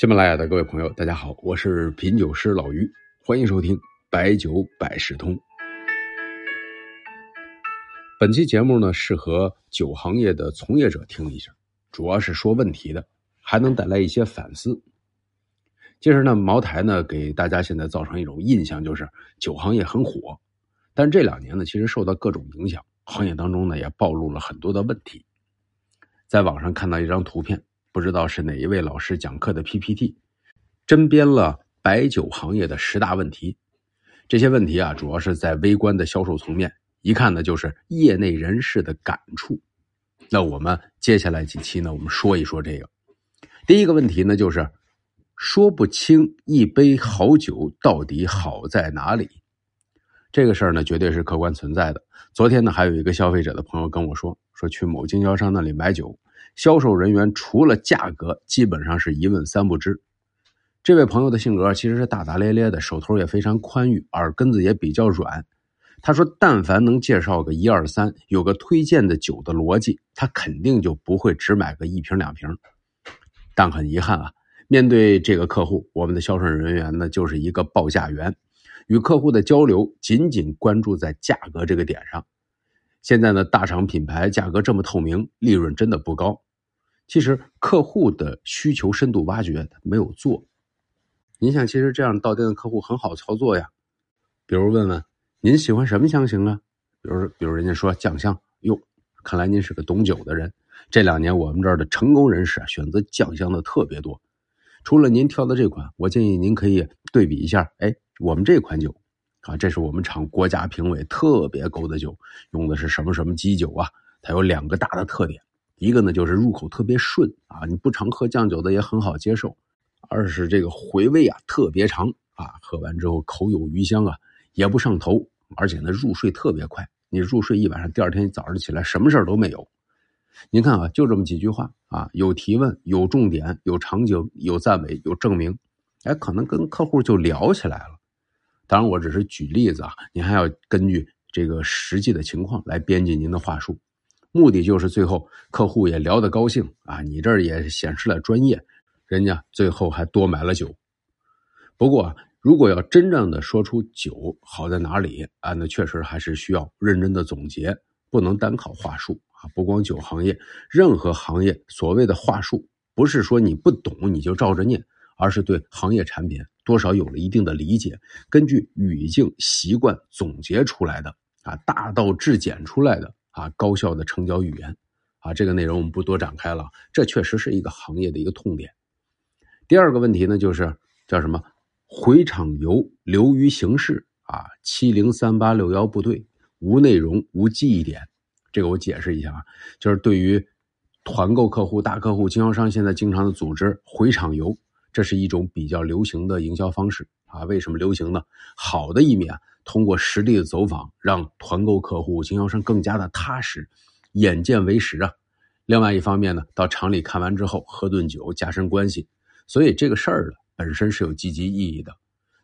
喜马拉雅的各位朋友，大家好，我是品酒师老于，欢迎收听白酒百事通。本期节目呢，适合酒行业的从业者听一下，主要是说问题的，还能带来一些反思。其实呢，茅台呢给大家现在造成一种印象，就是酒行业很火，但这两年呢，其实受到各种影响，行业当中呢也暴露了很多的问题。在网上看到一张图片。不知道是哪一位老师讲课的 PPT，针编了白酒行业的十大问题。这些问题啊，主要是在微观的销售层面，一看呢就是业内人士的感触。那我们接下来几期呢，我们说一说这个。第一个问题呢，就是说不清一杯好酒到底好在哪里。这个事儿呢，绝对是客观存在的。昨天呢，还有一个消费者的朋友跟我说，说去某经销商那里买酒。销售人员除了价格，基本上是一问三不知。这位朋友的性格其实是大大咧咧的，手头也非常宽裕，耳根子也比较软。他说：“但凡能介绍个一二三，有个推荐的酒的逻辑，他肯定就不会只买个一瓶两瓶。”但很遗憾啊，面对这个客户，我们的销售人员呢就是一个报价员，与客户的交流仅仅关注在价格这个点上。现在呢，大厂品牌价格这么透明，利润真的不高。其实客户的需求深度挖掘没有做。您想，其实这样到店的客户很好操作呀。比如问问您喜欢什么香型啊？比如，比如人家说酱香，哟，看来您是个懂酒的人。这两年我们这儿的成功人士啊选择酱香的特别多。除了您挑的这款，我建议您可以对比一下。哎，我们这款酒。啊，这是我们厂国家评委特别勾的酒，用的是什么什么基酒啊？它有两个大的特点，一个呢就是入口特别顺啊，你不常喝酱酒的也很好接受；二是这个回味啊特别长啊，喝完之后口有余香啊，也不上头，而且呢入睡特别快，你入睡一晚上，第二天早上起来什么事都没有。您看啊，就这么几句话啊，有提问，有重点，有场景，有赞美，有证明，哎，可能跟客户就聊起来了。当然，我只是举例子啊，您还要根据这个实际的情况来编辑您的话术，目的就是最后客户也聊得高兴啊，你这儿也显示了专业，人家最后还多买了酒。不过，如果要真正的说出酒好在哪里啊，那确实还是需要认真的总结，不能单靠话术啊。不光酒行业，任何行业所谓的话术，不是说你不懂你就照着念，而是对行业产品。多少有了一定的理解，根据语境习惯总结出来的啊，大道至简出来的啊，高效的成交语言啊，这个内容我们不多展开了。这确实是一个行业的一个痛点。第二个问题呢，就是叫什么回厂游流于形式啊，七零三八六幺部队无内容无记忆点。这个我解释一下啊，就是对于团购客户、大客户、经销商现在经常的组织回厂游。这是一种比较流行的营销方式啊？为什么流行呢？好的一面啊，通过实地的走访，让团购客户、经销商更加的踏实，眼见为实啊。另外一方面呢，到厂里看完之后，喝顿酒，加深关系，所以这个事儿呢，本身是有积极意义的。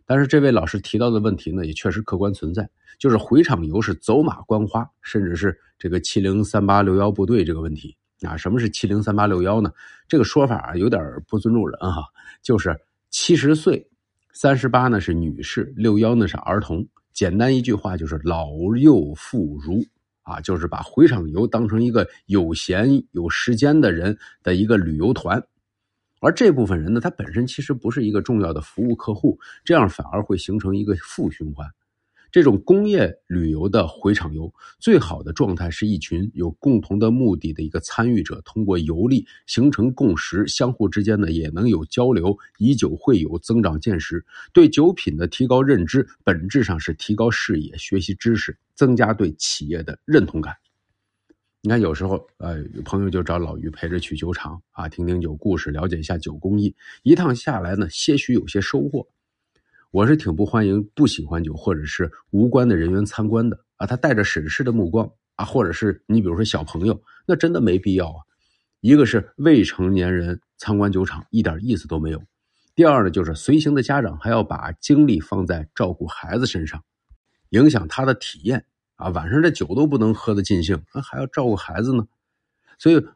但是这位老师提到的问题呢，也确实客观存在，就是回厂游是走马观花，甚至是这个七零三八六幺部队这个问题。啊，什么是七零三八六幺呢？这个说法啊，有点不尊重人哈。就是七十岁，三十八呢是女士，六幺呢是儿童。简单一句话就是老幼妇孺啊，就是把回场游当成一个有闲有时间的人的一个旅游团。而这部分人呢，他本身其实不是一个重要的服务客户，这样反而会形成一个负循环。这种工业旅游的回厂游，最好的状态是一群有共同的目的的一个参与者，通过游历形成共识，相互之间呢也能有交流，以酒会友，增长见识，对酒品的提高认知，本质上是提高视野，学习知识，增加对企业的认同感。你看，有时候呃，有朋友就找老于陪着去酒厂啊，听听酒故事，了解一下酒工艺，一趟下来呢，些许有些收获。我是挺不欢迎不喜欢酒或者是无关的人员参观的啊，他带着审视的目光啊，或者是你比如说小朋友，那真的没必要啊。一个是未成年人参观酒厂一点意思都没有，第二呢就是随行的家长还要把精力放在照顾孩子身上，影响他的体验啊。晚上这酒都不能喝得尽兴，那还要照顾孩子呢。所以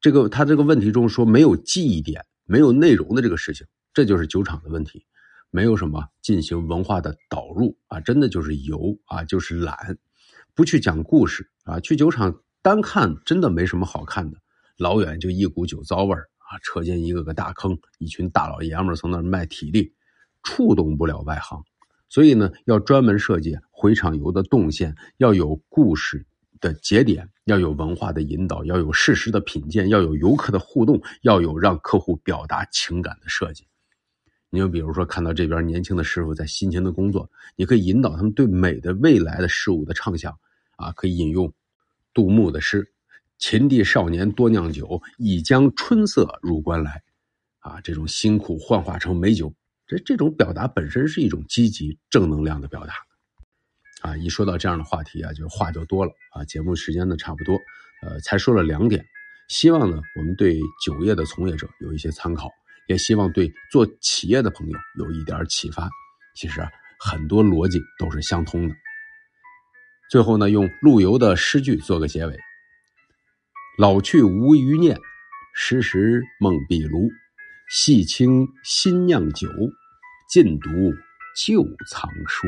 这个他这个问题中说没有记忆点、没有内容的这个事情。这就是酒厂的问题，没有什么进行文化的导入啊，真的就是油啊，就是懒，不去讲故事啊，去酒厂单看真的没什么好看的，老远就一股酒糟味儿啊，车间一个个大坑，一群大老爷们儿从那儿卖体力，触动不了外行，所以呢，要专门设计回厂游的动线，要有故事。的节点要有文化的引导，要有事实的品鉴，要有游客的互动，要有让客户表达情感的设计。你就比如说，看到这边年轻的师傅在辛勤的工作，你可以引导他们对美的未来的事物的畅想啊，可以引用杜牧的诗：“秦地少年多酿酒，已将春色入关来。”啊，这种辛苦幻化成美酒，这这种表达本身是一种积极正能量的表达。啊，一说到这样的话题啊，就话就多了啊。节目时间呢差不多，呃，才说了两点，希望呢我们对酒业的从业者有一些参考，也希望对做企业的朋友有一点启发。其实啊，很多逻辑都是相通的。最后呢，用陆游的诗句做个结尾：老去无余念，时时梦壁炉。细清新酿酒，尽读旧藏书。